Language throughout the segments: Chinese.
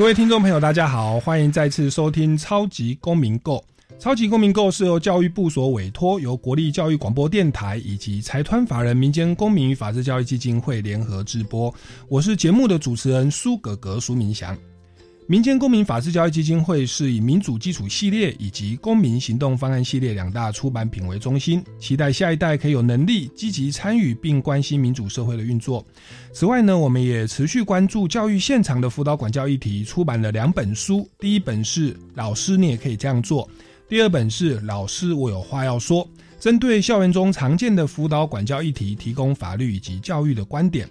各位听众朋友，大家好，欢迎再次收听《超级公民购》。《超级公民购》是由教育部所委托，由国立教育广播电台以及财团法人民间公民与法制教育基金会联合制播。我是节目的主持人苏格格苏明祥。民间公民法治教育基金会是以民主基础系列以及公民行动方案系列两大出版品为中心，期待下一代可以有能力积极参与并关心民主社会的运作。此外呢，我们也持续关注教育现场的辅导管教议题，出版了两本书。第一本是《老师，你也可以这样做》，第二本是《老师，我有话要说》，针对校园中常见的辅导管教议题，提供法律以及教育的观点。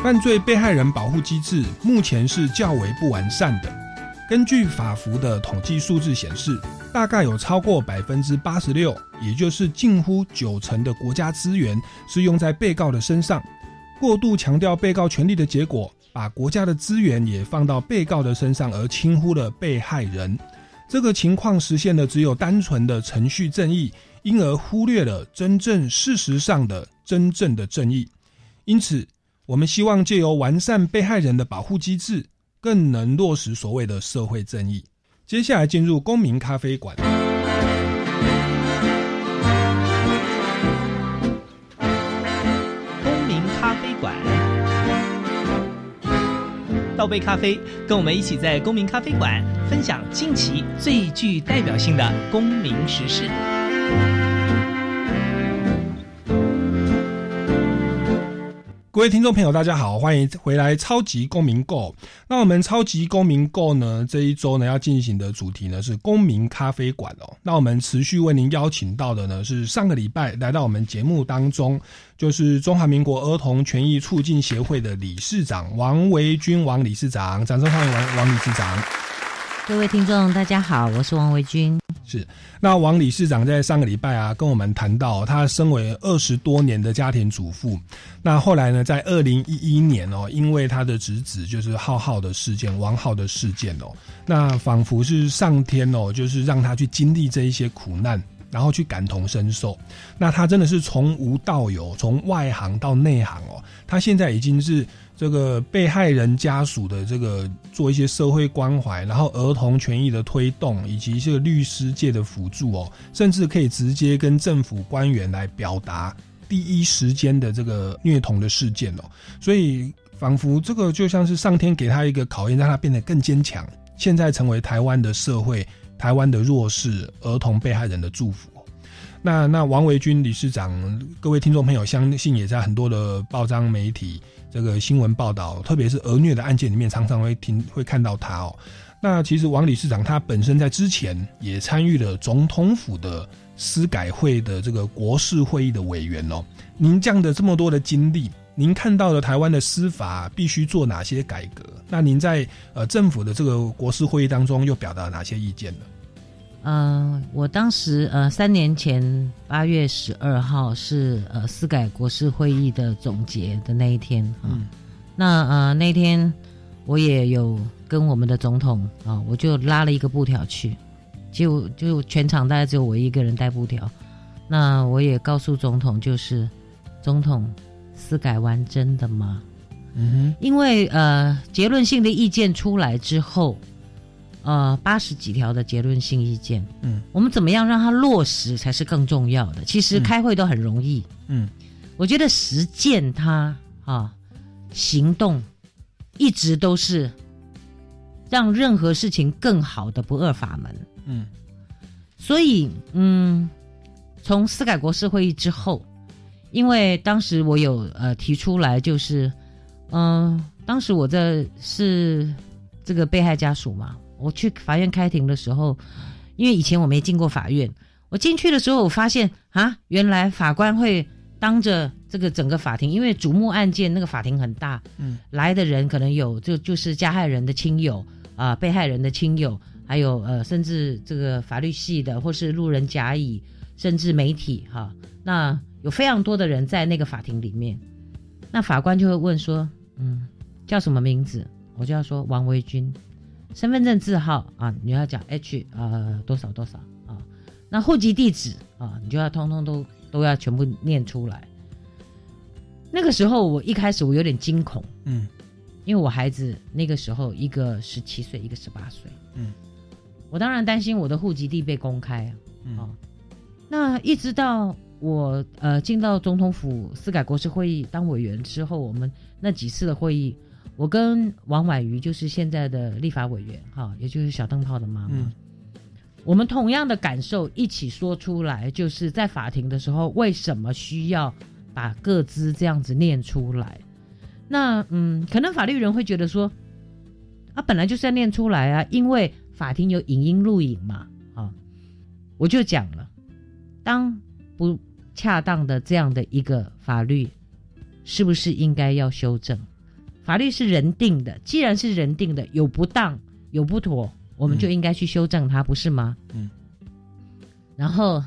犯罪被害人保护机制目前是较为不完善的。根据法服的统计数字显示，大概有超过百分之八十六，也就是近乎九成的国家资源是用在被告的身上。过度强调被告权利的结果，把国家的资源也放到被告的身上，而轻忽了被害人。这个情况实现的只有单纯的程序正义，因而忽略了真正事实上的真正的正义。因此。我们希望借由完善被害人的保护机制，更能落实所谓的社会正义。接下来进入公民咖啡馆。公民咖啡馆，倒杯咖啡，跟我们一起在公民咖啡馆分享近期最具代表性的公民时事。各位听众朋友，大家好，欢迎回来《超级公民购》。那我们《超级公民购》呢，这一周呢要进行的主题呢是公民咖啡馆哦。那我们持续为您邀请到的呢是上个礼拜来到我们节目当中，就是中华民国儿童权益促进协会的理事长王维军王理事长，掌声欢迎王王理事长。各位听众，大家好，我是王维军。是，那王理事长在上个礼拜啊，跟我们谈到，他身为二十多年的家庭主妇，那后来呢，在二零一一年哦，因为他的侄子就是浩浩的事件，王浩的事件哦，那仿佛是上天哦，就是让他去经历这一些苦难，然后去感同身受。那他真的是从无到有，从外行到内行哦，他现在已经是。这个被害人家属的这个做一些社会关怀，然后儿童权益的推动，以及这个律师界的辅助哦，甚至可以直接跟政府官员来表达第一时间的这个虐童的事件哦，所以仿佛这个就像是上天给他一个考验，让他变得更坚强，现在成为台湾的社会、台湾的弱势儿童被害人的祝福。那那王维军理事长，各位听众朋友，相信也在很多的报章媒体这个新闻报道，特别是儿虐的案件里面，常常会听会看到他哦。那其实王理事长他本身在之前也参与了总统府的司改会的这个国事会议的委员哦。您这样的这么多的经历，您看到了台湾的司法必须做哪些改革？那您在呃政府的这个国事会议当中又表达哪些意见呢？嗯，我当时呃三年前八月十二号是呃司改国事会议的总结的那一天啊，那呃那天我也有跟我们的总统啊，我就拉了一个布条去，就就全场大概只有我一个人带布条，那我也告诉总统，就是总统司改完真的吗？嗯哼，因为呃结论性的意见出来之后。呃，八十几条的结论性意见，嗯，我们怎么样让它落实才是更重要的。其实开会都很容易，嗯，我觉得实践它啊，行动一直都是让任何事情更好的不二法门。嗯所以，嗯，从司改国事会议之后，因为当时我有呃提出来，就是，嗯、当时我这是这个被害家属嘛，我去法院开庭的时候，因为以前我没进过法院，我进去的时候，我发现啊，原来法官会当着这个整个法庭，因为瞩目案件那个法庭很大，嗯，来的人可能有就就是加害人的亲友啊、被害人的亲友，还有呃，甚至这个法律系的或是路人甲乙，甚至媒体哈、那有非常多的人在那个法庭里面，那法官就会问说，嗯，叫什么名字？我就要说王维军，身份证字号啊，你要讲 H 呃多少多少啊，那户籍地址啊，你就要通通都都要全部念出来。那个时候我一开始我有点惊恐，嗯因为我孩子那个时候一个十七岁，一个十八岁，嗯，我当然担心我的户籍地被公开啊。嗯哦那一直到我呃进到总统府司改国事会议当委员之后，我们那几次的会议，我跟王婉瑜就是现在的立法委员哈、也就是小灯泡的妈妈，嗯我们同样的感受一起说出来，就是在法庭的时候为什么需要把各自这样子念出来？那嗯，可能法律人会觉得说，啊，本来就是要念出来啊，因为法庭有影音录影嘛，啊，我就讲了，当不恰当的这样的一个法律，是不是应该要修正？法律是人定的，既然是人定的，有不当有不妥，我们就应该去修正它，不是吗？嗯。然后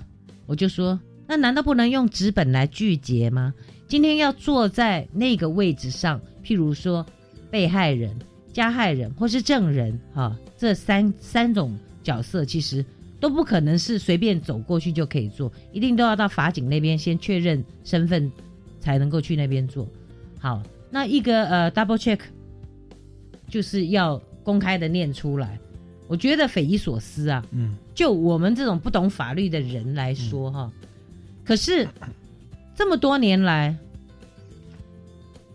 我就说，那难道不能用纸本来拒绝吗？今天要坐在那个位置上，譬如说被害人、加害人或是证人，哈、这三三种角色其实都不可能是随便走过去就可以做，一定都要到法警那边先确认身份，才能够去那边做。好，那一个呃 double check 就是要公开的念出来，我觉得匪夷所思啊。嗯就我们这种不懂法律的人来说，哈、可是这么多年来，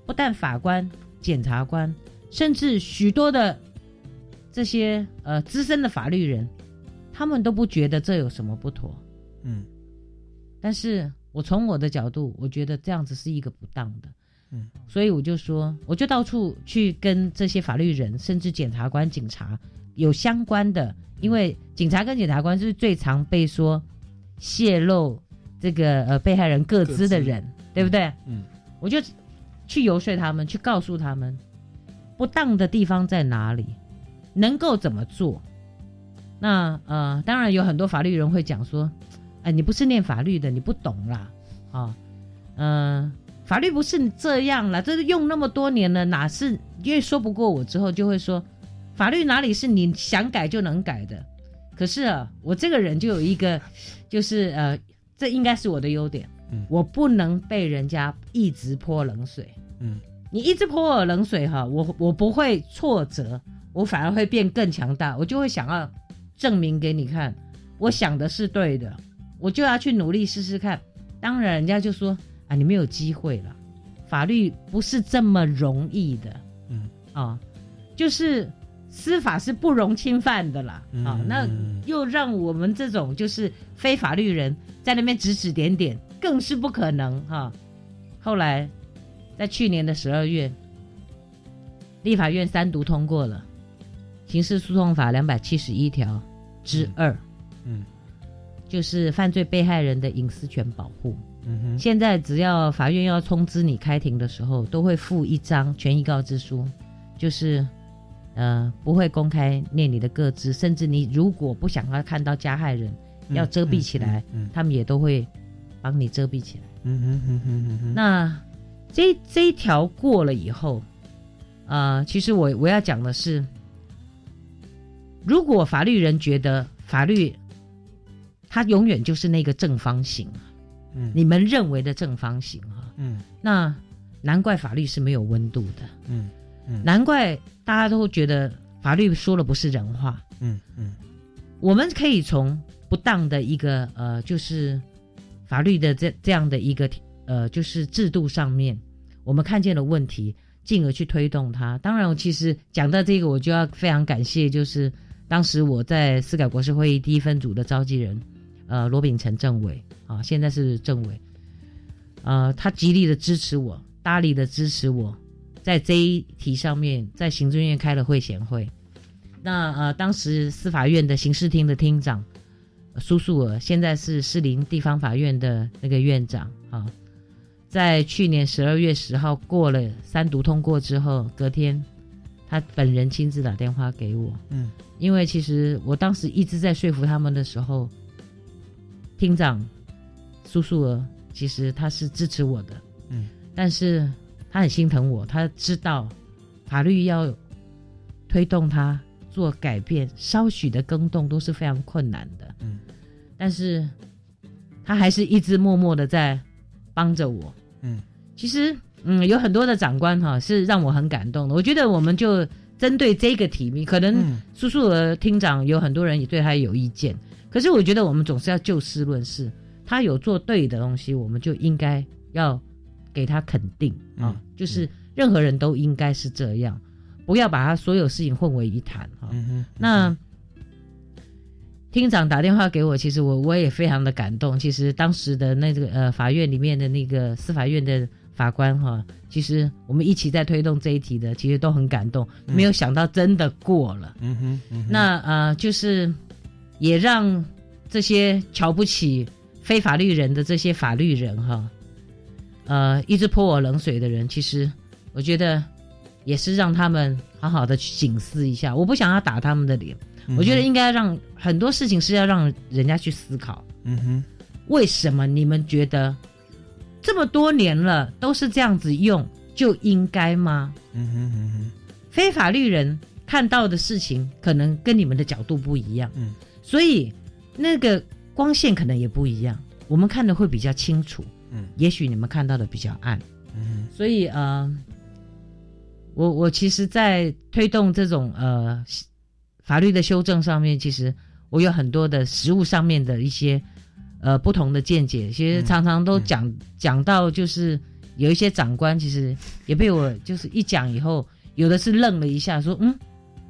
不但法官、检察官，甚至许多的这些呃资深的法律人，他们都不觉得这有什么不妥。嗯但是我从我的角度，我觉得这样子是一个不当的。嗯，所以我就说，我就到处去跟这些法律人，甚至检察官、警察有相关的，因为警察跟检察官是最常被说泄露这个呃被害人各资的人，对不对？嗯我就去游说他们，去告诉他们不当的地方在哪里，能够怎么做。那呃，当然有很多法律人会讲说，哎，你不是念法律的，你不懂啦，啊，嗯、法律不是这样啦，这是用那么多年了，哪是因为说不过我之后就会说，法律哪里是你想改就能改的？可是啊，我这个人就有一个，就是呃，这应该是我的优点，嗯我不能被人家一直泼冷水。嗯你一直泼我冷水哈，我我不会挫折，我反而会变更强大，我就会想要证明给你看，我想的是对的，我就要去努力试试看。当然，人家就说啊，你没有机会了，法律不是这么容易的。嗯。啊，就是司法是不容侵犯的啦。啊，嗯那又让我们这种就是非法律人在那边指指点点，更是不可能。哈、后来在去年的十二月，立法院三读通过了《刑事诉讼法》两百七十一条之二，嗯。就是犯罪被害人的隐私权保护。嗯哼。现在只要法院要通知你开庭的时候，都会附一张权益告知书，就是呃不会公开念你的个资，甚至你如果不想要看到加害人，要遮蔽起来，嗯他们也都会帮你遮蔽起来。嗯哼嗯哼嗯嗯那这这一条过了以后，呃，其实我我要讲的是，如果法律人觉得法律它永远就是那个正方形，嗯。你们认为的正方形啊，嗯。那难怪法律是没有温度的，嗯嗯。难怪大家都觉得法律说了不是人话。嗯嗯。我们可以从不当的一个呃，就是法律的这这样的一个呃，就是制度上面，我们看见了问题，进而去推动它。当然，我其实讲到这个，我就要非常感谢，就是当时我在司改国事会议第一分组的召集人，呃，罗秉成政委啊，现在是政委，呃，他极力的支持我，大力的支持我，在这一题上面，在行政院开了会贤会。那呃，当时司法院的刑事厅的厅长苏素娥，现在是士林地方法院的那个院长啊。在去年十二月十号过了三读通过之后，隔天他本人亲自打电话给我。嗯，因为其实我当时一直在说服他们的时候，厅长苏素娥其实他是支持我的。嗯，但是他很心疼我，他知道法律要推动他做改变，稍许的更动都是非常困难的。嗯，但是他还是一直默默的在帮着我。嗯，其实，嗯，有很多的长官哈是让我很感动的。我觉得我们就针对这个题目，可能嗯苏素娥厅长有很多人也对他有意见，可是我觉得我们总是要就事论事，他有做对的东西，我们就应该要给他肯定啊，嗯就是任何人都应该是这样，不要把他所有事情混为一谈哈。那厅长打电话给我，其实我我也非常的感动。其实当时的那个呃法院里面的那个司法院的法官哈，其实我们一起在推动这一题的，其实都很感动。没有想到真的过了，嗯哼，嗯哼，那呃就是也让这些瞧不起非法律人的这些法律人哈，呃一直泼我冷水的人，其实我觉得也是让他们好好的去警示一下。我不想要打他们的脸。我觉得应该让很多事情是要让人家去思考，嗯哼，为什么你们觉得这么多年了都是这样子用，就应该吗？嗯哼，嗯哼，非法律人看到的事情可能跟你们的角度不一样，嗯，所以那个光线可能也不一样，我们看的会比较清楚，嗯，也许你们看到的比较暗，嗯所以呃，我我其实，在推动这种呃法律的修正上面，其实我有很多的实物上面的一些呃不同的见解。其实常常都讲、讲到，就是有一些长官其实也被我就是一讲以后，有的是愣了一下，说嗯，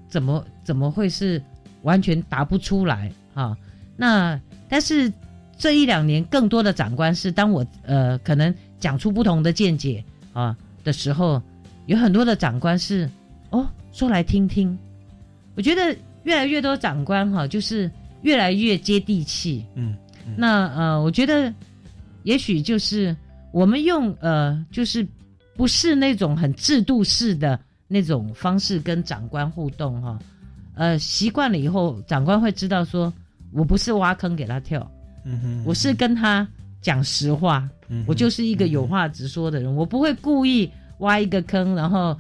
怎么怎么会是完全答不出来啊？那但是这一两年，更多的长官是当我呃可能讲出不同的见解啊的时候，有很多的长官是哦说来听听。我觉得越来越多长官哈，就是越来越接地气。嗯，那呃，我觉得也许就是我们用呃，就是不是那种很制度式的那种方式跟长官互动哈。呃，习惯了以后，长官会知道说，我不是挖坑给他跳，嗯哼，我是跟他讲实话，嗯我就是一个有话直说的人，我不会故意挖一个坑，然后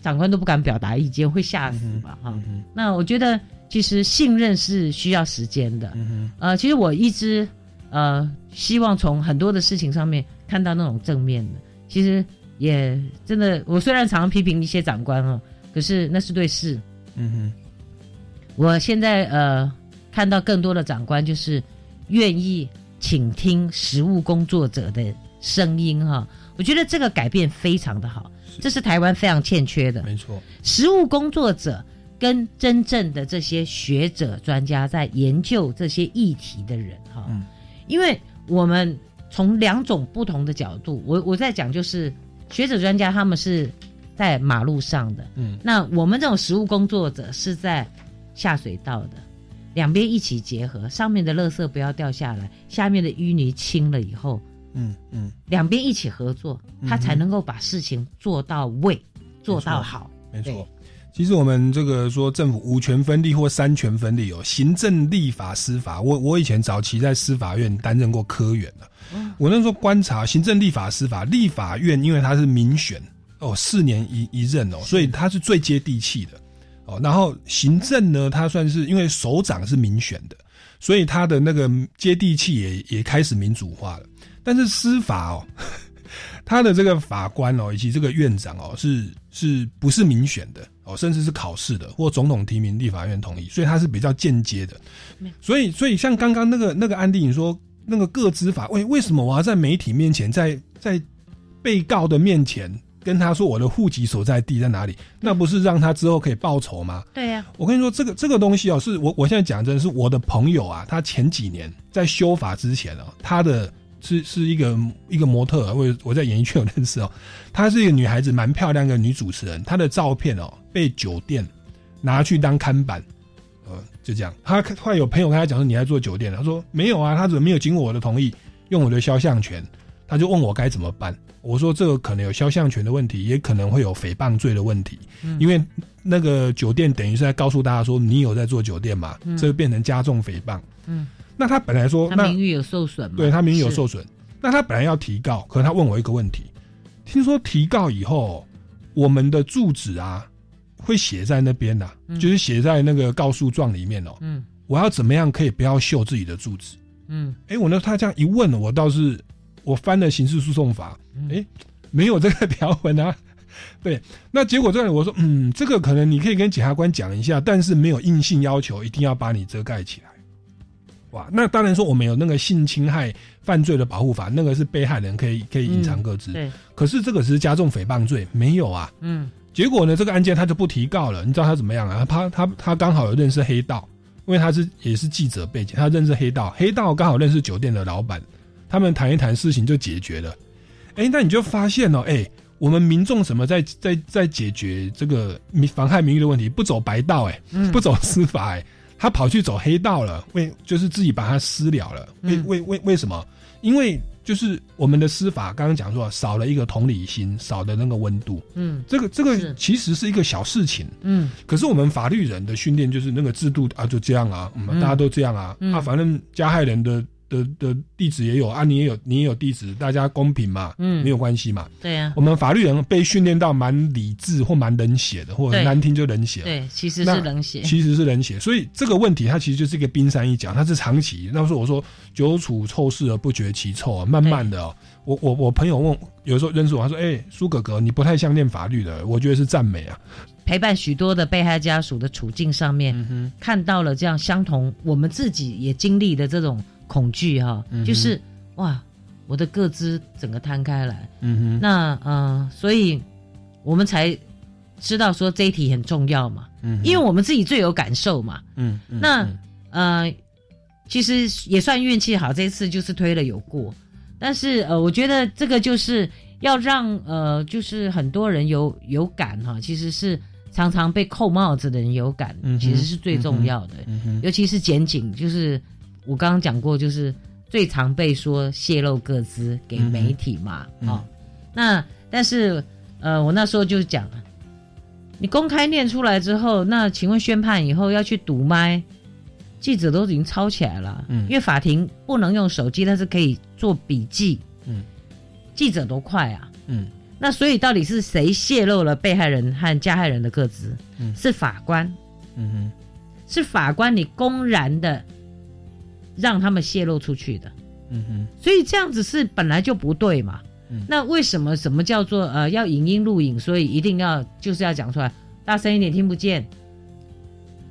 长官都不敢表达意见，会吓死吧？哈、嗯，那我觉得其实信任是需要时间的。嗯哼，呃，其实我一直呃希望从很多的事情上面看到那种正面的。其实也真的，我虽然常常批评一些长官哦，可是那是对事。嗯哼，我现在呃看到更多的长官就是愿意倾听实务工作者的声音哈，我觉得这个改变非常的好，这是台湾非常欠缺的。没错，实务工作者跟真正的这些学者专家在研究这些议题的人哈，嗯。因为我们从两种不同的角度，我我在讲就是学者专家他们是在马路上的，嗯。那我们这种实务工作者是在下水道的，两边一起结合，上面的垃圾不要掉下来，下面的淤泥清了以后，嗯嗯，两边一起合作，他才能够把事情做到位，做到好。没错。对。其实我们这个说政府五权分立或三权分立哦，行政、立法、司法。我我以前早期在司法院担任过科员的，我那时候观察行政、立法、司法，立法院因为它是民选哦，四年一一任哦，所以它是最接地气的哦。然后行政呢，它算是因为首长是民选的，所以它的那个接地气也也开始民主化了。但是司法哦，他的这个法官哦，以及这个院长哦，是是不是民选的哦，甚至是考试的，或总统提名、立法院同意，所以他是比较间接的。所以，所以像刚刚那个那个案例，你说那个个资法，为为什么我要在媒体面前，在在被告的面前跟他说我的户籍所在地在哪里？那不是让他之后可以报仇吗？对呀、我跟你说，这个这个东西哦，是我我现在讲真的是我的朋友啊，他前几年在修法之前哦，他的是是一个一个模特儿，我我在演艺圈有认识哦，她是一个女孩子，蛮漂亮的女主持人，她的照片哦被酒店拿去当看板，呃，就这样。她后来有朋友跟她讲说你在做酒店的，他说没有啊，她怎么没有经过我的同意用我的肖像权？他就问我该怎么办。我说这个可能有肖像权的问题，也可能会有诽谤罪的问题，嗯因为那个酒店等于是在告诉大家说你有在做酒店嘛，嗯这个变成加重诽谤。嗯，那他本来说那他名誉有受损嘛？对他名誉有受损。那他本来要提告，可是他问我一个问题：听说提告以后，我们的住址啊会写在那边呐、嗯就是写在那个告诉状里面哦。嗯我要怎么样可以不要秀自己的住址？嗯哎，我呢，他这样一问，我倒是我翻了刑事诉讼法，嗯哎，没有这个条文啊。对，那结果这里我说，嗯，这个可能你可以跟检察官讲一下，但是没有硬性要求一定要把你遮盖起来。哇，那当然说我们有那个性侵害犯罪的保护法，那个是被害人可以可以隐藏各自，对，可是这个只是加重诽谤罪，没有啊。嗯结果呢，这个案件他就不提告了。你知道他怎么样啊？他他他刚好有认识黑道，因为他是也是记者背景，他认识黑道，黑道刚好认识酒店的老板，他们谈一谈事情就解决了。哎，那你就发现哦，哎，我们民众怎么在在在解决这个民妨害名誉的问题，不走白道，哎，嗯不走司法，哎，他跑去走黑道了，为就是自己把他私了了。为嗯为为为什么？因为就是我们的司法刚刚讲说少了一个同理心，少的那个温度。嗯这个这个其实是一个小事情，嗯可是我们法律人的训练就是那个制度啊，就这样啊，嗯，嗯大家都这样啊，嗯啊，反正加害人的的的地址也有啊，你也有你也有地址，大家公平嘛，嗯没有关系嘛。对呀、我们法律人被训练到蛮理智或蛮冷血的，或者难听就冷血，对，其实是冷血。其实是冷血，所以这个问题它其实就是一个冰山一角，它是长期。那时候我说久处臭事而不觉其臭啊，慢慢的哦，我我我朋友问，有时候认识我，他说：“哎、苏哥哥，你不太像念法律的。”我觉得是赞美啊。陪伴许多的被害家属的处境上面，嗯哼，看到了这样相同，我们自己也经历的这种恐惧哈、嗯就是哇，我的个资整个摊开来，嗯哼，那呃，所以我们才知道说这一题很重要嘛，嗯，因为我们自己最有感受嘛。嗯，嗯那嗯呃，其实也算运气好，这一次就是推了有过，但是呃，我觉得这个就是要让呃，就是很多人有有感哈，其实是常常被扣帽子的人有感，嗯其实是最重要的，嗯哼，尤其是检警，就是我刚刚讲过，就是最常被说泄露个资给媒体嘛，嗯哦，那但是呃，我那时候就讲了，你公开念出来之后，那请问宣判以后要去堵麦，记者都已经抄起来了，嗯。因为法庭不能用手机，但是可以做笔记，嗯，记者多快啊！嗯。那所以到底是谁泄露了被害人和加害人的个资？嗯。是法官，嗯哼，是法官你公然的让他们泄露出去的，嗯哼，所以这样子是本来就不对嘛。嗯那为什么什么叫做呃要影音录影？所以一定要就是要讲出来，大声一点听不见，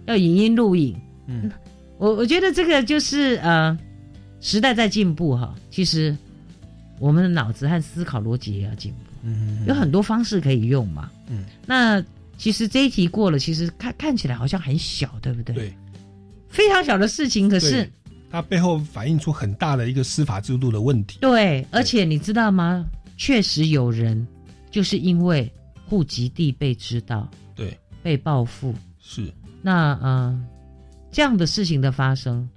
要影音录影。嗯我我觉得这个就是呃时代在进步哈，其实我们的脑子和思考逻辑也要进步，嗯哼，有很多方式可以用嘛。嗯，那其实这一题过了，其实看看起来好像很小，对不对？对，非常小的事情，可是对它背后反映出很大的一个司法制度的问题。对，而且你知道吗？确实有人就是因为户籍地被知道，对，被报复。是，那呃，这样的事情的发生，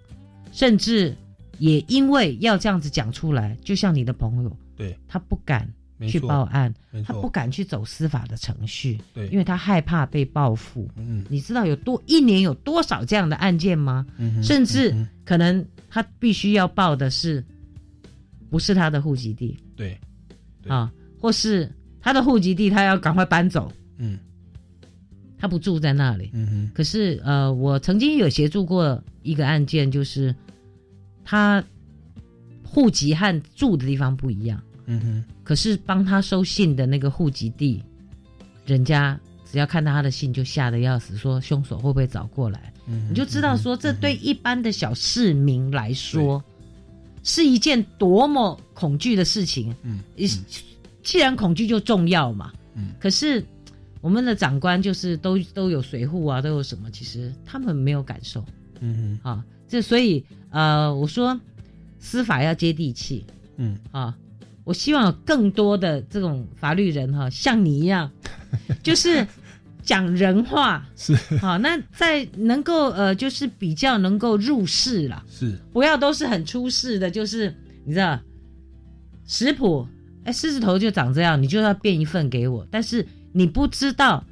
甚至也因为要这样子讲出来，就像你的朋友，对，他不敢去，报案，他不敢去走司法的程序，对，因为他害怕被报复。嗯。你知道有多一年有多少这样的案件吗？嗯，甚至可能他必须要报的是，不是他的户籍地。对，对。啊，或是他的户籍地，他要赶快搬走，嗯。他不住在那里。嗯哼，可是呃，我曾经有协助过一个案件，就是他户籍和住的地方不一样，嗯哼，可是帮他收信的那个户籍地，人家只要看到他的信就吓得要死，说凶手会不会找过来？嗯你就知道说，这对一般的小市民来说，是一件多么恐惧的事情。嗯，既然恐惧就重要嘛。嗯，可是我们的长官就是都都有水户啊，都有什么？其实他们没有感受。嗯啊，这所以呃，我说司法要接地气。嗯啊，我希望有更多的这种法律人哈，像你一样，就是讲人话。是好，那在能够呃，就是比较能够入世了，是，不要都是很出世的，就是你知道食谱，哎，狮子头就长这样，你就要变一份给我，但是你不知道。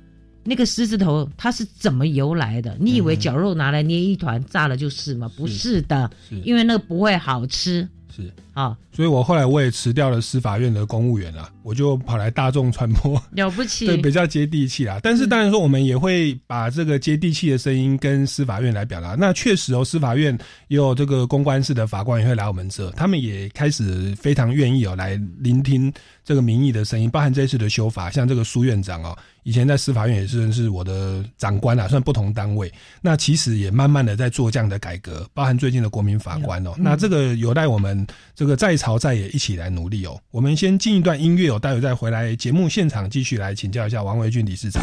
那个狮子头它是怎么由来的？你以为绞肉拿来捏一团炸了就是吗？不是的，是因为那个不会好吃。是啊，所以我后来我也辞掉了司法院的公务员了，我就跑来大众传播，了不起，对，比较接地气啦。但是当然说，我们也会把这个接地气的声音跟司法院来表达。那确实哦，司法院也有这个公关室的法官也会来我们这，他们也开始非常愿意哦来聆听这个民意的声音，包含这次的修法，像这个苏院长哦。以前在司法院也是是我的长官啊，算不同单位。那其实也慢慢的在做这样的改革，包含最近的国民法官哦。那这个有待我们这这个在朝在野一起来努力哦。我们先进一段音乐哦，待会再回来节目现场继续来请教一下王维俊理事长。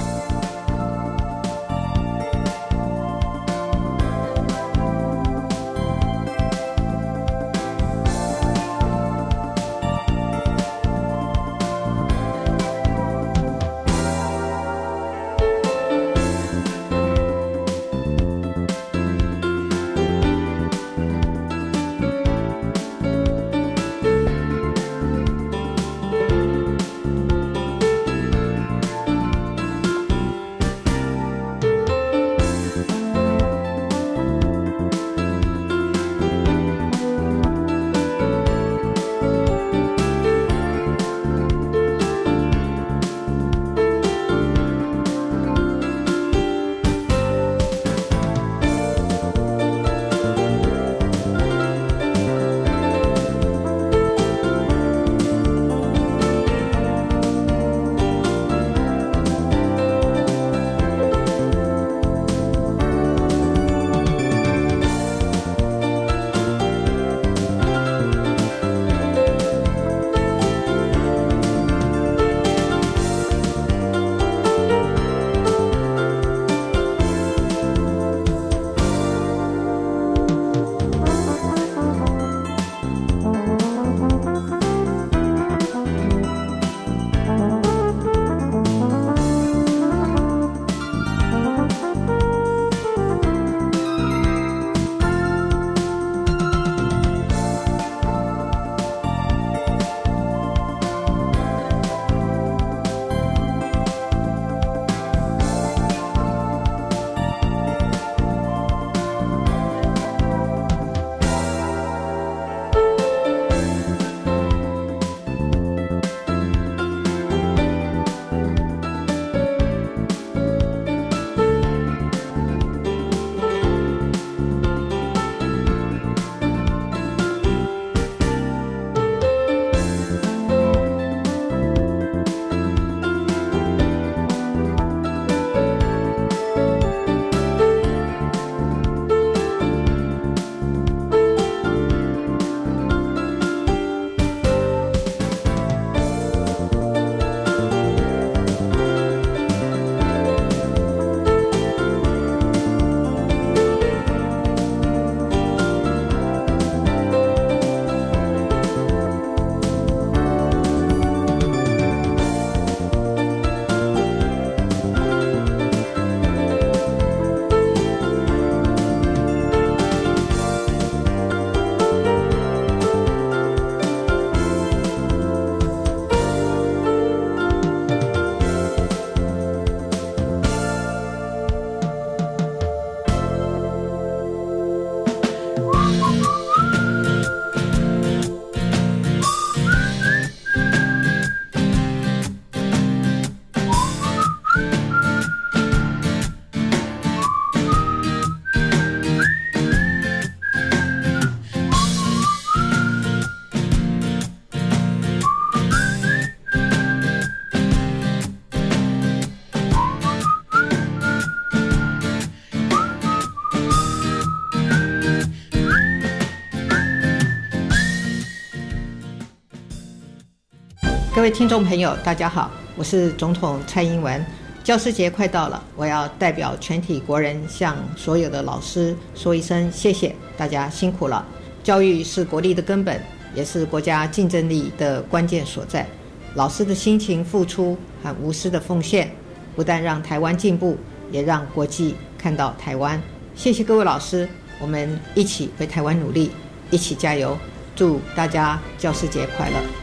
各位听众朋友，大家好，我是总统蔡英文。教师节快到了，我要代表全体国人向所有的老师说一声谢谢，大家辛苦了。教育是国力的根本，也是国家竞争力的关键所在。老师的辛勤付出和无私的奉献，不但让台湾进步，也让国际看到台湾。谢谢各位老师，我们一起为台湾努力，一起加油。祝大家教师节快乐！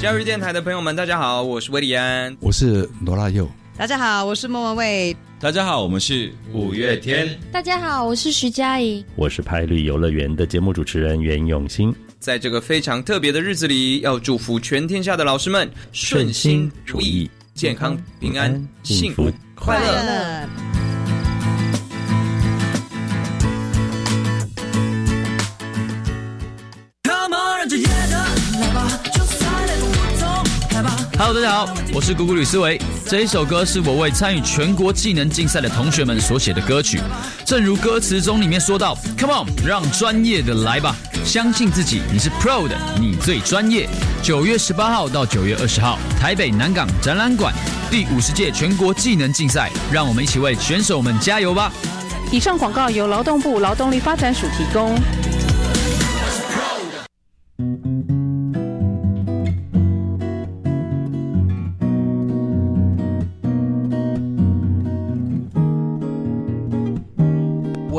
教育电台的朋友们，大家好，我是威利安，我是罗拉佑，大家好，我是莫文蔚，大家好，我们是五月天，大家好，我是徐佳莹，我是派绿游乐园的节目主持人袁永新。在这个非常特别的日子里，要祝福全天下的老师们顺心如意、健康平安、幸福快乐。Hello，大家好，我是姑姑吕思维。这一首歌是我为参与全国技能竞赛的同学们所写的歌曲。正如歌词中里面说到：“Come on，让专业的来吧，相信自己，你是 Pro 的，你最专业。”九月十八号到九月二十号，台北南港展览馆第五十届全国技能竞赛，让我们一起为选手们加油吧！以上广告由劳动部劳动力发展署提供。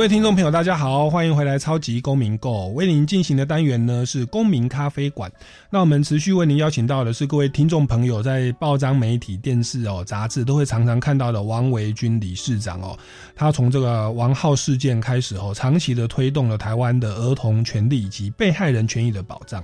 各位听众朋友，大家好，欢迎回来《超级公民购》。为您进行的单元呢是公民咖啡馆。那我们持续为您邀请到的是各位听众朋友在报章、媒体、电视哦、杂志都会常常看到的王维军理事长哦。他从这个王浩事件开始哦，长期的推动了台湾的儿童权利以及被害人权益的保障。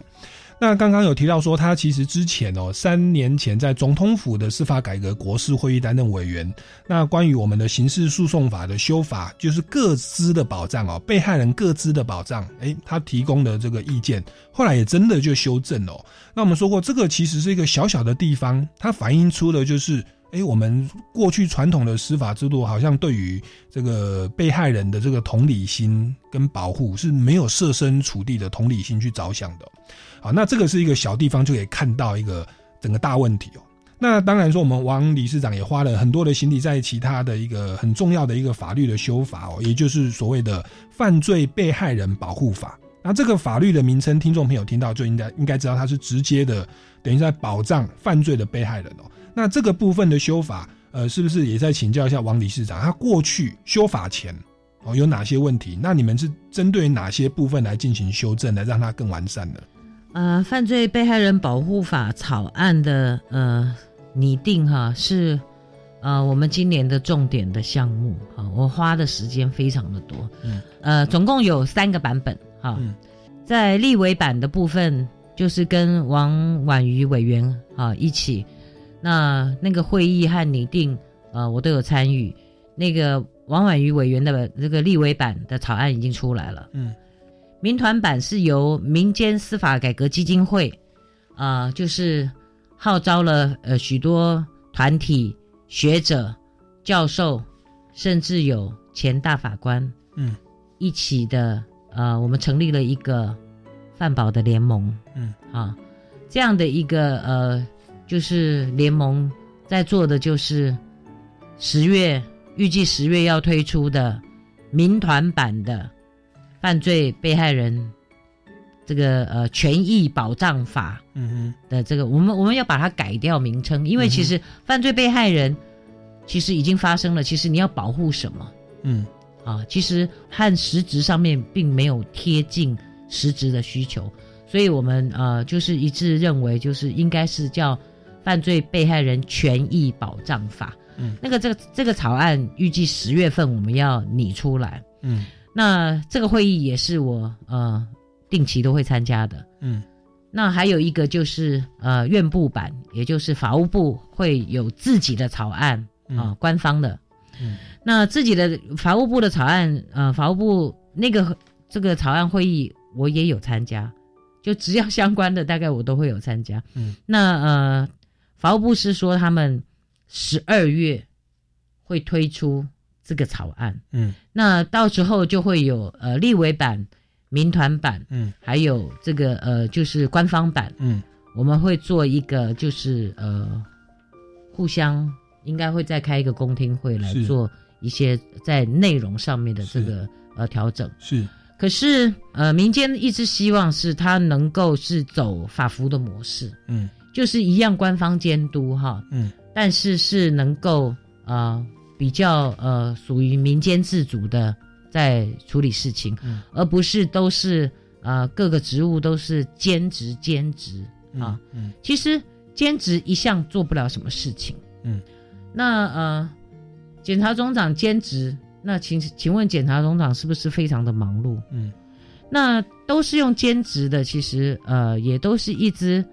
那刚刚有提到说，他其实之前哦，三年前在总统府的司法改革国事会议担任委员。那关于我们的刑事诉讼法的修法，就是各资的保障哦，被害人各资的保障，诶，他提供的这个意见，后来也真的就修正哦。那我们说过，这个其实是一个小小的地方，它反映出的就是。哎，我们过去传统的司法制度好像对于这个被害人的这个同理心跟保护是没有设身处地的同理心去着想的。好，那这个是一个小地方就可以看到一个整个大问题哦。那当然说，我们王理事长也花了很多的心力在其他的一个很重要的一个法律的修法哦，也就是所谓的犯罪被害人保护法。那这个法律的名称，听众朋友听到就应该应该知道，它是直接的等于在保障犯罪的被害人哦。那这个部分的修法，呃，是不是也在请教一下王理事长？他过去修法前哦有哪些问题？那你们是针对哪些部分来进行修正，来让它更完善呢？呃，犯罪被害人保护法草案的呃拟定哈是呃我们今年的重点的项目哈，我花的时间非常的多，嗯，呃，总共有三个版本哈，在立委版的部分就是跟王婉瑜委员啊一起。那那个会议和拟定，呃，我都有参与。那个王婉瑜委员的这个立委版的草案已经出来了。嗯，民团版是由民间司法改革基金会，啊，就是号召了呃许多团体、学者、教授，甚至有前大法官，嗯，一起的，呃，我们成立了一个饭保的联盟。嗯，啊，这样的一个呃。就是联盟在做的，就是十月预计十月要推出的民团版的犯罪被害人这个呃权益保障法，嗯哼的这个，我们我们要把它改掉名称，因为其实犯罪被害人其实已经发生了，其实你要保护什么？嗯啊，其实和实质上面并没有贴近实质的需求，所以我们呃就是一致认为，就是应该是叫。犯罪被害人权益保障法，嗯，那个这个这个草案预计十月份我们要拟出来，嗯，那这个会议也是我呃定期都会参加的，嗯，那还有一个就是呃院部版，也就是法务部会有自己的草案啊，官方的。嗯，那自己的法务部的草案，呃，法务部那个这个草案会议我也有参加，就只要相关的大概我都会有参加。嗯，那呃，法务部是说他们十二月会推出这个草案。嗯，那到时候就会有呃立委版、民团版，嗯，还有这个呃就是官方版，嗯，我们会做一个就是呃互相。应该会再开一个公听会来做一些在内容上面的这个呃调整。是，可是呃民间一直希望是它能够是走法服的模式，嗯，就是一样官方监督哈，嗯，但是是能够呃比较呃属于民间自主的在处理事情，嗯，而不是都是呃各个职务都是兼职兼职啊，嗯，其实兼职一向做不了什么事情，嗯。那呃，检察总长兼职，那请请问检察总长是不是非常的忙碌？嗯，那都是用兼职的，其实呃也都是一直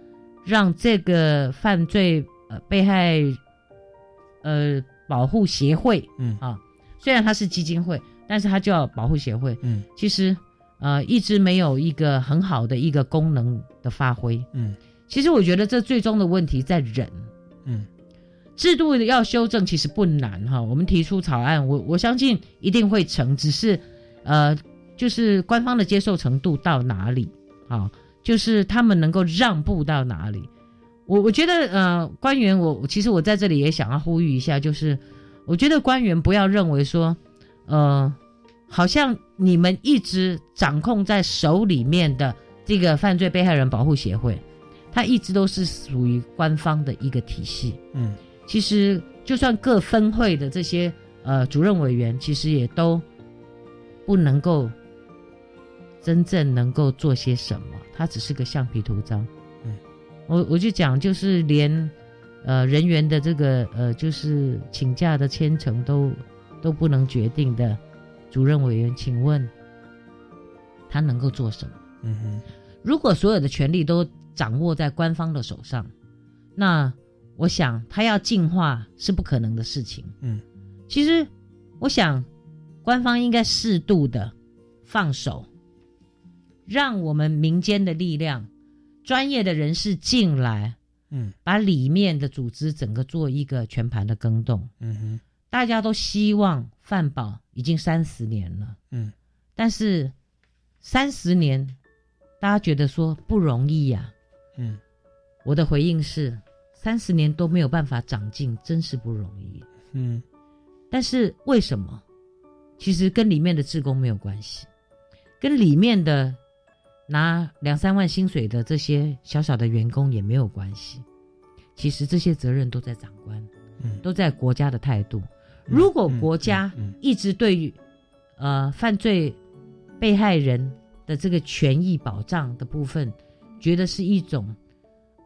让这个犯罪呃被害呃保护协会，嗯。啊，虽然它是基金会，但是它叫保护协会，嗯，其实呃一直没有一个很好的一个功能的发挥，嗯，其实我觉得这最终的问题在人，嗯。制度要修正其实不难哈，我们提出草案，我我相信一定会成，只是，呃，就是官方的接受程度到哪里啊？就是他们能够让步到哪里？我我觉得呃，官员我其实我在这里也想要呼吁一下，就是我觉得官员不要认为说，呃，好像你们一直掌控在手里面的这个犯罪被害人保护协会，它一直都是属于官方的一个体系，嗯。其实，就算各分会的这些呃主任委员，其实也都不能够真正能够做些什么，他只是个橡皮图章。嗯，我我就讲，就是连呃人员的这个呃就是请假的签程都都不能决定的主任委员，请问他能够做什么？嗯哼，如果所有的权利都掌握在官方的手上，那。我想他要进化是不可能的事情。嗯，其实我想，官方应该适度的放手，让我们民间的力量、专业的人士进来，嗯，把里面的组织整个做一个全盘的更动。嗯哼，大家都希望饭保已经三十年了，嗯，但是三十年，大家觉得说不容易呀。嗯，我的回应是。三十年都没有办法长进，真是不容易。嗯，但是为什么？其实跟里面的职工没有关系，跟里面的拿两三万薪水的这些小小的员工也没有关系。其实这些责任都在长官，嗯，都在国家的态度。如果国家一直对于呃犯罪被害人的这个权益保障的部分，觉得是一种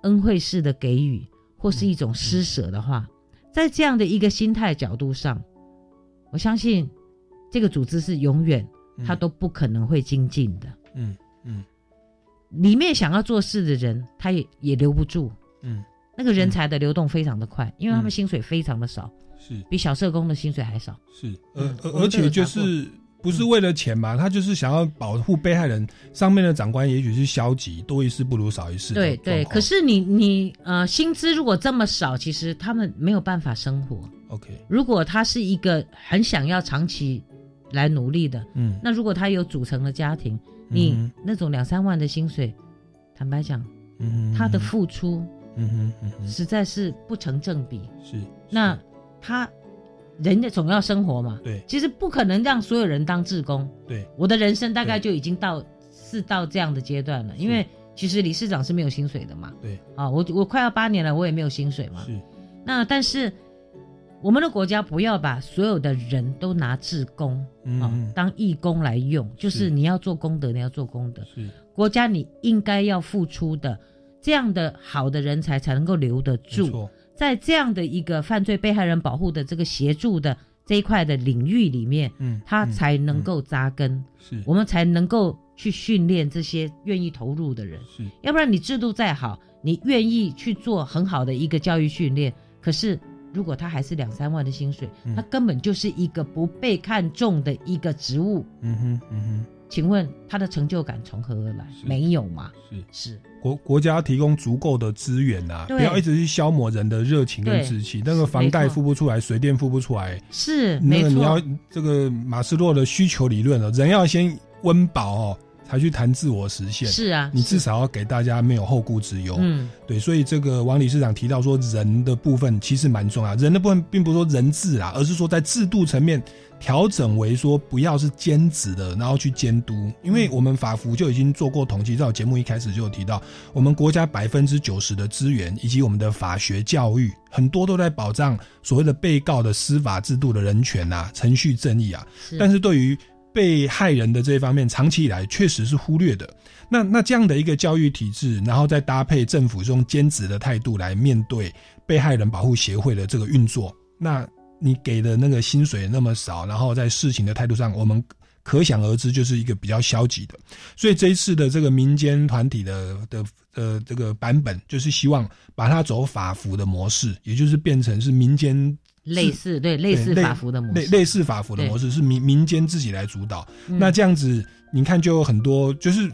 恩惠式的给予。或是一种施舍的话，在这样的一个心态角度上，我相信这个组织是永远他都不可能会精进的。嗯嗯，里面想要做事的人，他也也留不住。嗯，那个人才的流动非常的快，因为他们薪水非常的少，是比小社工的薪水还少。是，而而且就是。不是为了钱嘛？他就是想要保护被害人。上面的长官也许是消极，多一事不如少一事。对对，可是你你呃，薪资如果这么少，其实他们没有办法生活。OK，如果他是一个很想要长期来努力的，嗯，那如果他有组成的家庭，你那种两三万的薪水，坦白讲，嗯，他的付出，嗯哼，实在是不成正比。是，那他。人家总要生活嘛，对，其实不可能让所有人当志工。对，我的人生大概就已经到是到这样的阶段了，因为其实理事长是没有薪水的嘛。对，啊，我我快要八年了，我也没有薪水嘛。是，那但是我们的国家不要把所有的人都拿志工啊当义工来用，就是你要做功德，你要做功德。是，国家你应该要付出的，这样的好的人才才能够留得住。在这样的一个犯罪被害人保护的这个协助的这一块的领域里面，嗯，他才能够扎根，是我们才能够去训练这些愿意投入的人。是，要不然你制度再好，你愿意去做很好的一个教育训练，可是如果他还是两三万的薪水，他根本就是一个不被看重的一个职务。嗯哼，嗯哼。请问他的成就感从何而来？没有嘛？是是，国国家提供足够的资源啊，不要一直去消磨人的热情跟志气。那个房贷付不出来，水电付不出来，是那个你要这个马斯洛的需求理论了，人要先温饱哦。才去谈自我实现，是啊，你至少要给大家没有后顾之忧。嗯，对，所以这个王理事长提到说，人的部分其实蛮重要，人的部分并不是说人治啊，而是说在制度层面调整为说不要是兼职的，然后去监督。因为我们法服就已经做过统计，在我节目一开始就有提到，我们国家百分之九十的资源以及我们的法学教育，很多都在保障所谓的被告的司法制度的人权啊、程序正义啊，但是对于被害人的这一方面，长期以来确实是忽略的。那那这样的一个教育体制，然后再搭配政府这种兼职的态度来面对被害人保护协会的这个运作，那你给的那个薪水那么少，然后在事情的态度上，我们可想而知就是一个比较消极的。所以这一次的这个民间团体的的呃这个版本，就是希望把它走法服的模式，也就是变成是民间。类似对类似法服的模式，类类似法服的模式是民民间自己来主导。那这样子，你看就有很多，就是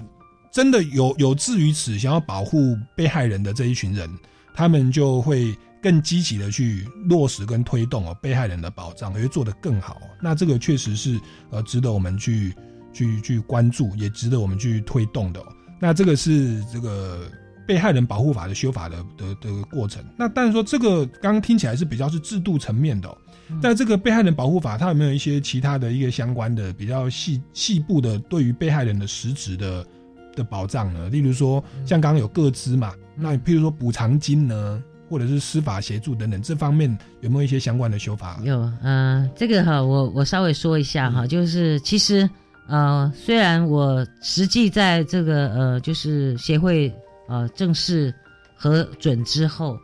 真的有有志于此，想要保护被害人的这一群人，他们就会更积极的去落实跟推动哦被害人的保障，会做得更好。那这个确实是呃值得我们去去去关注，也值得我们去推动的。那这个是这个。被害人保护法的修法的的的过程，那但是说这个刚刚听起来是比较是制度层面的，但这个被害人保护法它有没有一些其他的一个相关的比较细细部的对于被害人的实质的的保障呢？例如说像刚刚有各资嘛，那譬如说补偿金呢，或者是司法协助等等这方面有没有一些相关的修法？有，嗯，这个哈，我我稍微说一下哈，就是其实呃，虽然我实际在这个呃，就是协会。呃，正式核准之后，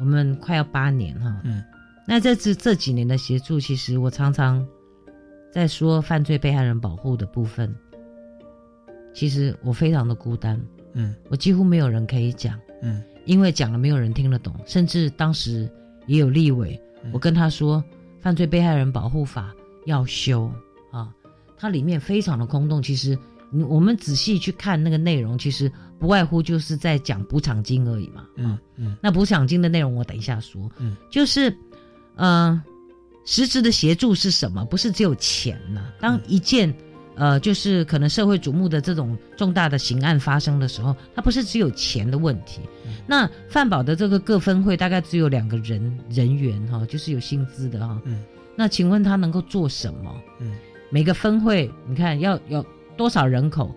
我们快要八年哈。嗯，那这次这几年的协助，其实我常常在说犯罪被害人保护的部分，其实我非常的孤单。嗯，我几乎没有人可以讲。嗯，因为讲了没有人听得懂，甚至当时也有立委，我跟他说犯罪被害人保护法要修啊，它里面非常的空洞。其实，我们仔细去看那个内容，其实。不外乎就是在讲补偿金而已嘛，嗯嗯，那补偿金的内容我等一下说，嗯，就是，呃，实质的协助是什么？不是只有钱呐。当一件，呃，就是可能社会瞩目的这种重大的刑案发生的时候，它不是只有钱的问题。那范保的这个各分会大概只有两个人人员哈，就是有薪资的哈，嗯，那请问他能够做什么？嗯，每个分会你看要有多少人口？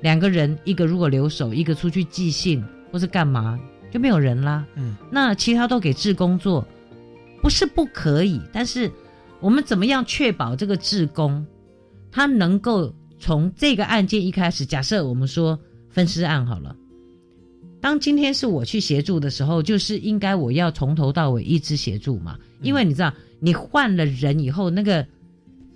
两个人，一个如果留守，一个出去寄信或是干嘛，就没有人啦。嗯，那其他都给志工做，不是不可以，但是我们怎么样确保这个志工，他能够从这个案件一开始，假设我们说分尸案好了，当今天是我去协助的时候，就是应该我要从头到尾一直协助嘛，因为你知道，你换了人以后，那个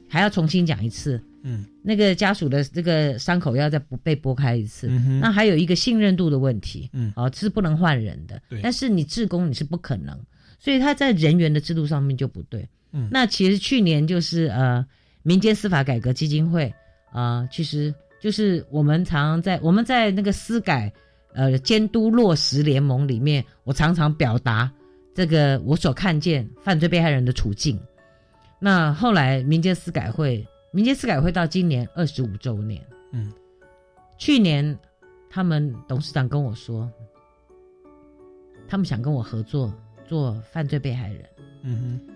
还要重新讲一次。嗯，那个家属的这个伤口要再不被剥开一次，那还有一个信任度的问题，嗯，哦，是不能换人的，对。但是你自工你是不可能，所以他在人员的制度上面就不对。嗯，那其实去年就是呃，民间司法改革基金会啊，其实就是我们常常在我们在那个司改呃监督落实联盟里面，我常常表达这个我所看见犯罪被害人的处境。那后来民间司改会。民间司改会到今年二十五周年。嗯，去年他们董事长跟我说，他们想跟我合作做犯罪被害人。嗯哼，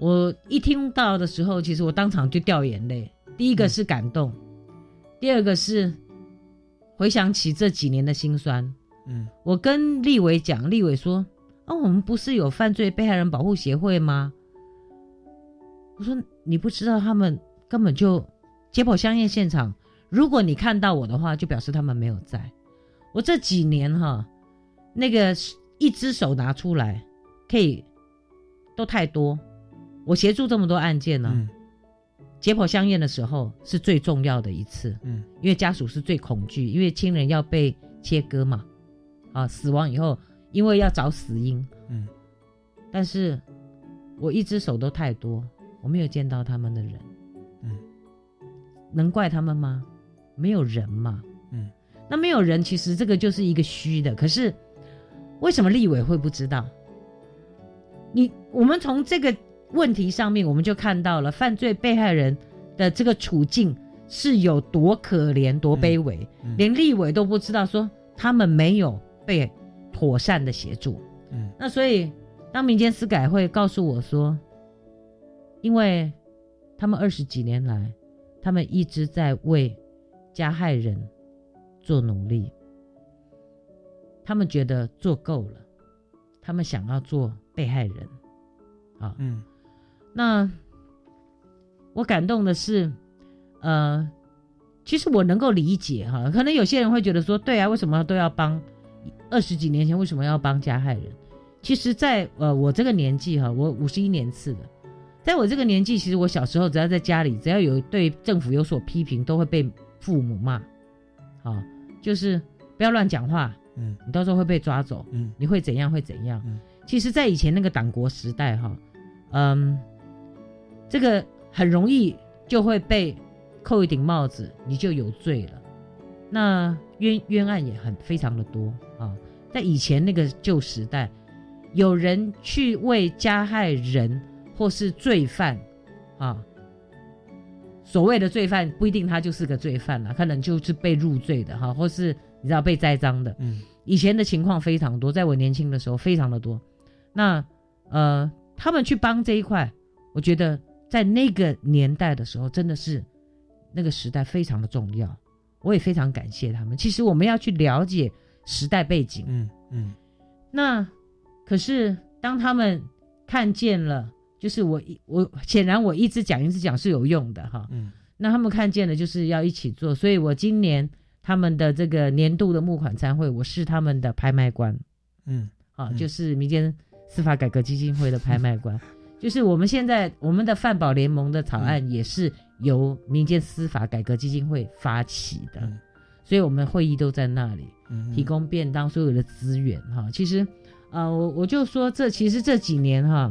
我一听到的时候，其实我当场就掉眼泪。第一个是感动，第二个是回想起这几年的辛酸。嗯，我跟立伟讲，立伟说：“啊，我们不是有犯罪被害人保护协会吗？”我说：“你不知道他们。”根本就解剖相验现场，如果你看到我的话，就表示他们没有在。我这几年哈，那个一只手拿出来，可以都太多。我协助这么多案件呢，解剖相验的时候是最重要的一次，嗯，因为家属是最恐惧，因为亲人要被切割嘛，啊，死亡以后，因为要找死因，嗯，但是我一只手都太多，我没有见到他们的人，嗯，能怪他们吗？没有人嘛，嗯，那没有人，其实这个就是一个虚的。可是为什么立委会不知道？你我们从这个问题上面，我们就看到了犯罪被害人的这个处境是有多可怜、多卑微，嗯连立委都不知道，说他们没有被妥善的协助。嗯，那所以当民间司改会告诉我说，因为他们二十几年来，他们一直在为加害人做努力，他们觉得做够了，他们想要做被害人，啊，嗯，那我感动的是，呃，其实我能够理解哈，可能有些人会觉得说，对啊，为什么都要帮？二十几年前为什么要帮加害人？其实在，呃我这个年纪哈，我五十一年次的，在我这个年纪，其实我小时候只要在家里，只要有对政府有所批评，都会被父母骂，啊，就是不要乱讲话，嗯，你到时候会被抓走，嗯，你会怎样会怎样？嗯，其实，在以前那个党国时代哈，嗯，这个很容易就会被扣一顶帽子，你就有罪了。那冤冤案也很非常的多啊，在以前那个旧时代，有人去为加害人或是罪犯啊，所谓的罪犯不一定他就是个罪犯了，可能就是被入罪的哈，或是你知道被栽赃的。嗯，以前的情况非常多，在我年轻的时候非常的多。那呃，他们去帮这一块，我觉得在那个年代的时候，真的是那个时代非常的重要。我也非常感谢他们。其实我们要去了解时代背景，嗯嗯。那可是当他们看见了，就是我一我显然我一直讲一直讲是有用的哈。嗯。那他们看见了，就是要一起做。所以我今年他们的这个年度的募款餐会，我是他们的拍卖官。嗯。啊，就是民间司法改革基金会的拍卖官。就是我们现在我们的饭保联盟的草案也是由民间司法改革基金会发起的，嗯、所以我们会议都在那里，嗯、提供便当所有的资源哈。其实，呃，我我就说这其实这几年哈，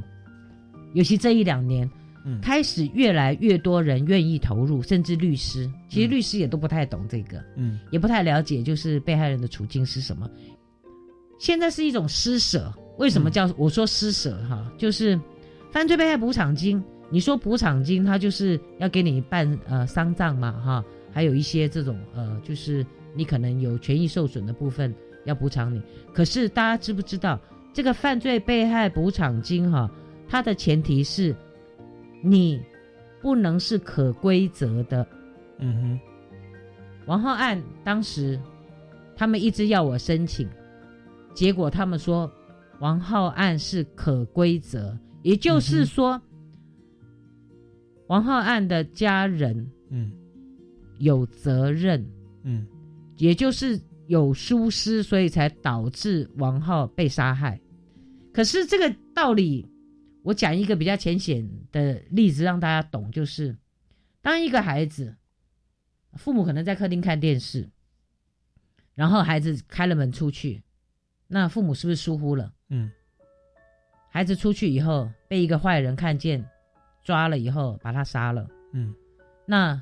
尤其这一两年，嗯、开始越来越多人愿意投入，甚至律师，其实律师也都不太懂这个，嗯，也不太了解，就是被害人的处境是什么。现在是一种施舍，为什么叫、我说施舍哈？就是。犯罪被害补偿金，你说补偿金，他就是要给你办呃丧葬嘛，哈，还有一些这种呃，就是你可能有权益受损的部分要补偿你。可是大家知不知道，这个犯罪被害补偿金哈，它的前提是你不能是可归责的。嗯哼，王浩案当时他们一直要我申请，结果他们说王浩案是可归责。也就是说，嗯、王浩案的家人，嗯，有责任，嗯，也就是有疏失，所以才导致王浩被杀害。可是这个道理，我讲一个比较浅显的例子让大家懂，就是当一个孩子，父母可能在客厅看电视，然后孩子开了门出去，那父母是不是疏忽了？嗯。孩子出去以后被一个坏人看见，抓了以后把他杀了。嗯，那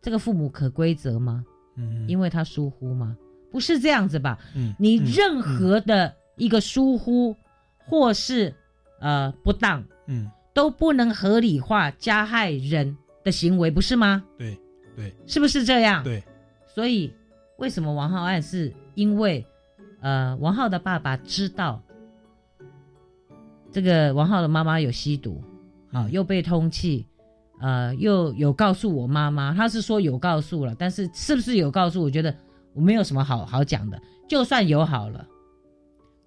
这个父母可归责吗？嗯，因为他疏忽吗？不是这样子吧？嗯，你任何的一个疏忽或是呃不当，嗯，都不能合理化加害人的行为，不是吗？对对，是不是这样？对，所以为什么王浩案是因为呃王浩的爸爸知道。这个王浩的妈妈有吸毒，啊，又被通缉，呃，又有告诉我妈妈，他是说有告诉了，但是是不是有告诉？我觉得我没有什么好好讲的。就算有好了，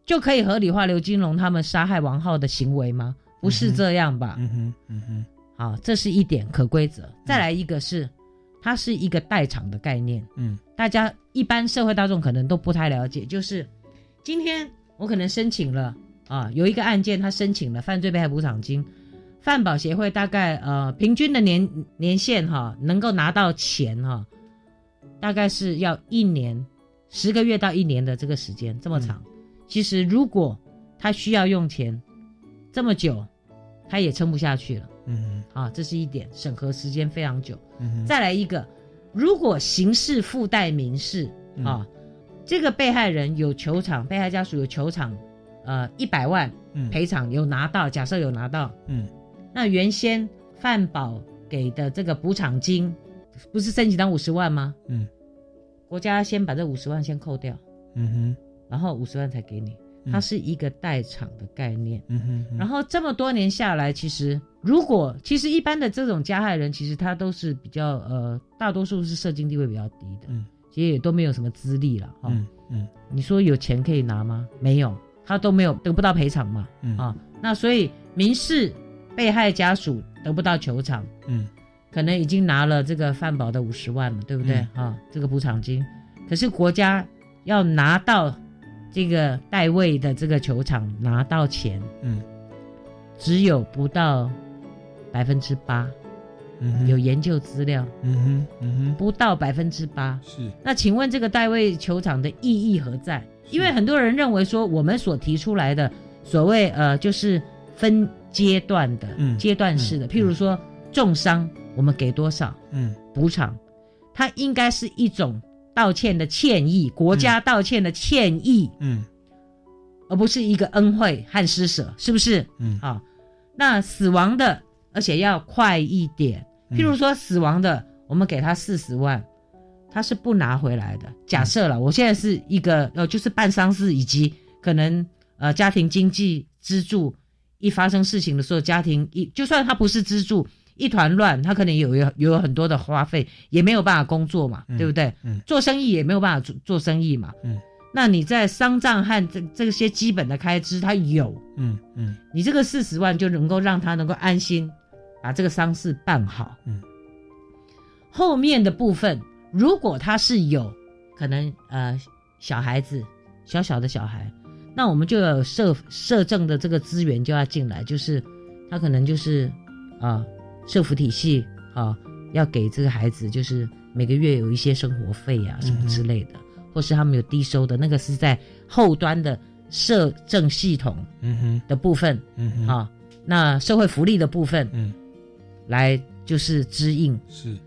就可以合理化刘金龙他们杀害王浩的行为吗？不是这样吧？嗯哼，嗯哼，好，这是一点可规则。再来一个是，它是一个代偿的概念。嗯，大家一般社会大众可能都不太了解，就是今天我可能申请了。啊，有一个案件，他申请了犯罪被害补偿金，饭保协会大概呃平均的年年限哈，能够拿到钱哈，大概是要一年十个月到一年的这个时间这么长。其实如果他需要用钱这么久，他也撑不下去了。嗯，啊，这是一点，审核时间非常久。嗯再来一个，如果刑事附带民事啊，这个被害人有球场，被害家属有求偿，呃，一百万赔偿有拿到，假设有拿到，嗯，那原先范保给的这个补偿金，不是申请到五十万吗？嗯，国家先把这五十万先扣掉，嗯哼，然后五十万才给你，嗯。它是一个代偿的概念。嗯哼，然后这么多年下来，其实如果其实一般的这种加害人，其实他都是比较呃，大多数是社经地位比较低的，嗯，其实也都没有什么资历了哈。嗯嗯。你说有钱可以拿吗？没有，他都没有得不到赔偿嘛，嗯。啊，那所以民事被害家属得不到求偿，嗯。可能已经拿了这个饭保的五十万了，对不对？嗯。啊？这个补偿金，可是国家要拿到这个代位的这个球场拿到钱，嗯，只有不到百分之八，嗯有研究资料，嗯哼嗯哼，不到百分之八。是。那请问这个代位球场的意义何在？因为很多人认为说，我们所提出来的所谓呃，就是分阶段的、嗯阶段式的，譬如说重伤，我们给多少？嗯。补偿？它应该是一种道歉的歉意，国家道歉的歉意，嗯。而不是一个恩惠和施舍，是不是？嗯。啊，那死亡的，而且要快一点。譬如说死亡的，我们给他四十万，他是不拿回来的。假设了，我现在是一个呃，就是办丧事以及可能呃家庭经济支柱，一发生事情的时候，家庭一就算他不是支柱，一团乱，他可能有有有很多的花费，也没有办法工作嘛，对不对？嗯做生意也没有办法做做生意嘛。嗯那你在丧葬和这这些基本的开支，他有，嗯嗯你这个四十万就能够让他能够安心把这个丧事办好。嗯，后面的部分，如果他是有可能呃小孩子小小的小孩，那我们就有社社政的这个资源就要进来，就是他可能就是啊、社福体系啊要给这个孩子就是每个月有一些生活费啊什么之类的，或是他们有低收的那个是在后端的社政系统嗯哼。的部分，嗯哼。啊，那社会福利的部分，嗯，来就是支应，是，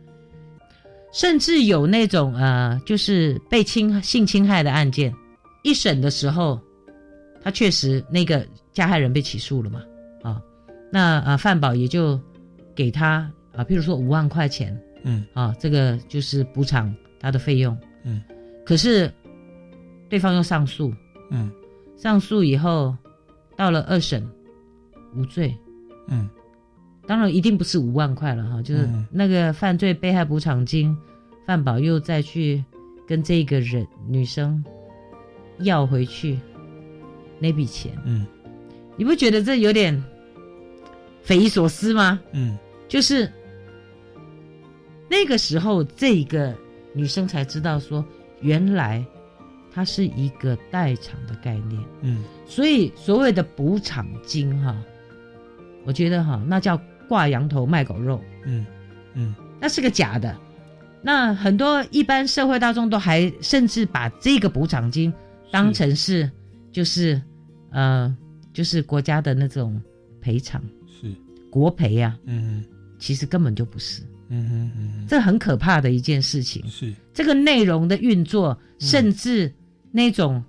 甚至有那种呃，就是被侵性侵害的案件，一审的时候，他确实那个加害人被起诉了嘛，啊，那啊范保也就给他啊，譬如说五万块钱，嗯。啊，这个就是补偿他的费用，嗯，可是对方又上诉，嗯。上诉以后到了二审无罪，嗯当然一定不是五万块了哈，就是嗯那个犯罪被害补偿金，范宝又再去跟这个人女生要回去那笔钱，嗯。你不觉得这有点匪夷所思吗？嗯。就是那个时候，这个女生才知道说，原来它是一个代偿的概念。嗯。所以所谓的补偿金哈，我觉得哈，那叫挂羊头卖狗肉，嗯嗯。那是个假的。那很多一般社会大众都还甚至把这个补偿金当成是就是呃就是国家的那种赔偿。是，国赔啊，嗯。其实根本就不是，嗯哼嗯这很可怕的一件事情。是，这个内容的运作，甚至那种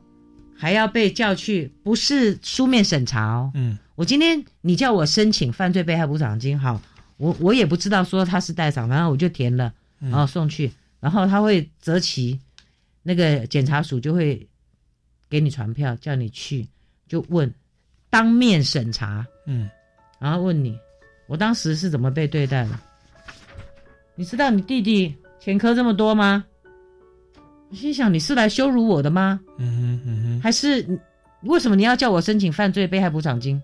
还要被叫去，不是书面审查哦。嗯我今天你叫我申请犯罪被害补偿金，好，我我也不知道说他是代偿，然后我就填了，嗯然后送去，然后他会择期，那个检察署就会给你传票，叫你去，就问，当面审查，嗯然后问你，我当时是怎么被对待的？你知道你弟弟前科这么多吗？我心想，你是来羞辱我的吗？嗯哼嗯哼还是为什么你要叫我申请犯罪被害补偿金？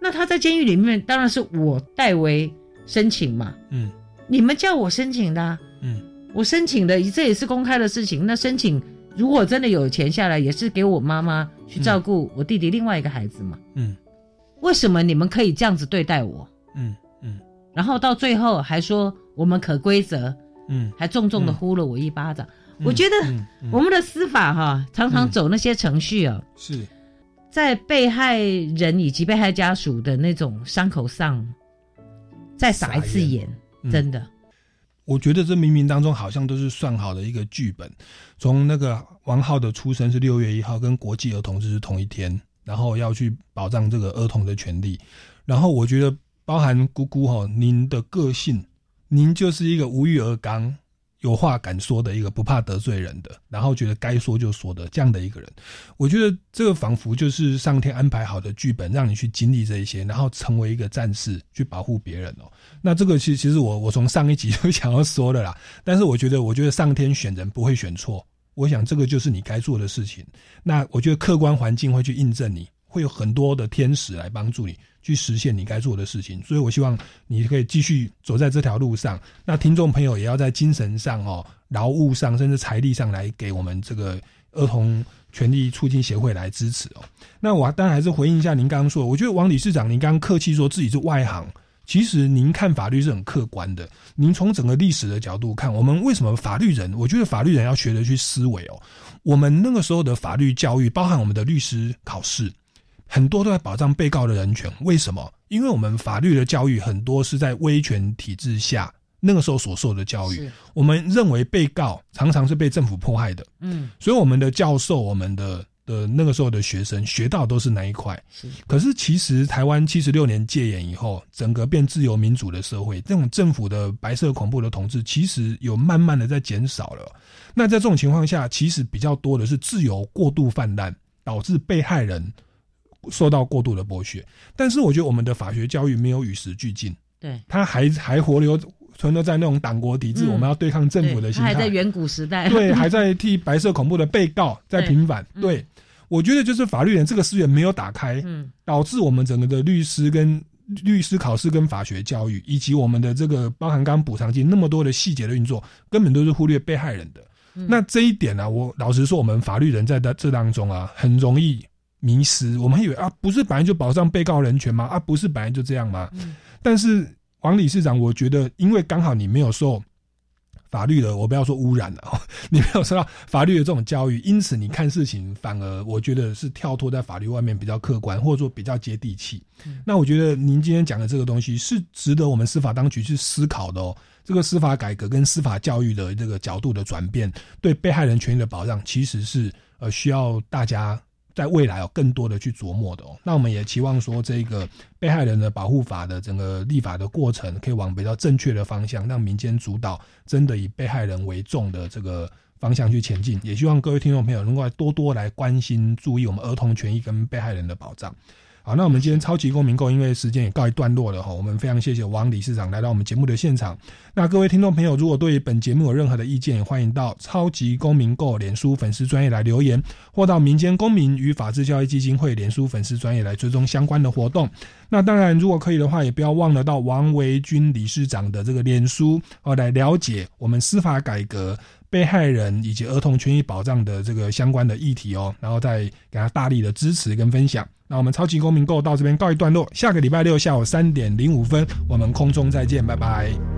那他在监狱里面，当然是我代为申请嘛。嗯你们叫我申请的啊、嗯我申请的，这也是公开的事情。那申请如果真的有钱下来，也是给我妈妈去照顾我弟弟另外一个孩子嘛。嗯为什么你们可以这样子对待我？嗯嗯，然后到最后还说我们可规则，嗯，还重重的呼了我一巴掌。我觉得我们的司法哈，常常走那些程序啊，是在被害人以及被害家属的那种伤口上再撒一次盐，真的。我觉得这冥冥当中好像都是算好的一个剧本。从那个王浩的出生是六月一号，跟国际儿童日是同一天，然后要去保障这个儿童的权利。然后我觉得，包含姑姑哈，您的个性，您就是一个无欲而刚。有话敢说的一个不怕得罪人的，然后觉得该说就说的这样的一个人，我觉得这个仿佛就是上天安排好的剧本，让你去经历这一些，然后成为一个战士去保护别人哦。那这个其实其实我我从上一集就想要说的啦，但是我觉得我觉得上天选人不会选错，我想这个就是你该做的事情。那我觉得客观环境会去印证你，会有很多的天使来帮助你。去实现你该做的事情，所以我希望你可以继续走在这条路上。那听众朋友也要在精神上哦、劳务上，甚至财力上来给我们这个儿童权利促进协会来支持哦。那我当然还是回应一下您刚刚说，我觉得王理事长您刚刚客气说自己是外行，其实您看法律是很客观的。您从整个历史的角度看，我们为什么法律人？我觉得法律人要学着去思维哦。我们那个时候的法律教育，包含我们的律师考试。很多都在保障被告的人权，为什么？因为我们法律的教育很多是在威权体制下那个时候所受的教育，我们认为被告常常是被政府迫害的，嗯，所以我们的教授、我们的的那个时候的学生学到都是那一块。可是其实台湾七十六年戒严以后，整个变自由民主的社会，这种政府的白色恐怖的统治，其实有慢慢的在减少了。那在这种情况下，其实比较多的是自由过度泛滥，导致被害人。受到过度的剥削，但是我觉得我们的法学教育没有与时俱进，对，他还还活留存留在那种党国体制，我们要对抗政府的心态，还在远古时代，对，还在替白色恐怖的被告在平反。对，我觉得就是法律人这个资源没有打开，嗯，导致我们整个的律师跟律师考试跟法学教育，以及我们的这个包含刚补偿金那么多的细节的运作，根本都是忽略被害人的。那这一点呢，我老实说，我们法律人在的这当中啊，很容易。迷失，我们以为啊，不是本来就保障被告人权吗？啊，不是本来就这样吗？但是王理事长，我觉得，因为刚好你没有受法律的，我不要说污染了，你没有受到法律的这种教育，因此你看事情反而我觉得是跳脱在法律外面比较客观，或者说比较接地气。那我觉得您今天讲的这个东西是值得我们司法当局去思考的哦。这个司法改革跟司法教育的这个角度的转变，对被害人权益的保障，其实是呃需要大家。在未来有更多的去琢磨的哦，那我们也期望说，这个被害人的保护法的整个立法的过程，可以往比较正确的方向，让民间主导，真的以被害人为重的这个方向去前进。也希望各位听众朋友能够多多来关心、注意我们儿童权益跟被害人的保障。好，那我们今天超级公民购，因为时间也告一段落了哈，我们非常谢谢王理事长来到我们节目的现场。那各位听众朋友，如果对本节目有任何的意见，欢迎到超级公民购脸书粉丝专业来留言，或到民间公民与法治教育基金会脸书粉丝专业来追踪相关的活动。那当然，如果可以的话，也不要忘了到王维军理事长的这个脸书哦，来了解我们司法改革。被害人以及儿童权益保障的这个相关的议题哦，然后再给他大力的支持跟分享。那我们超级公民购到这边告一段落，下个礼拜六下午三点零五分，我们空中再见，拜拜。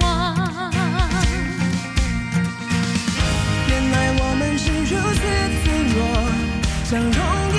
望。如此脆弱，相融。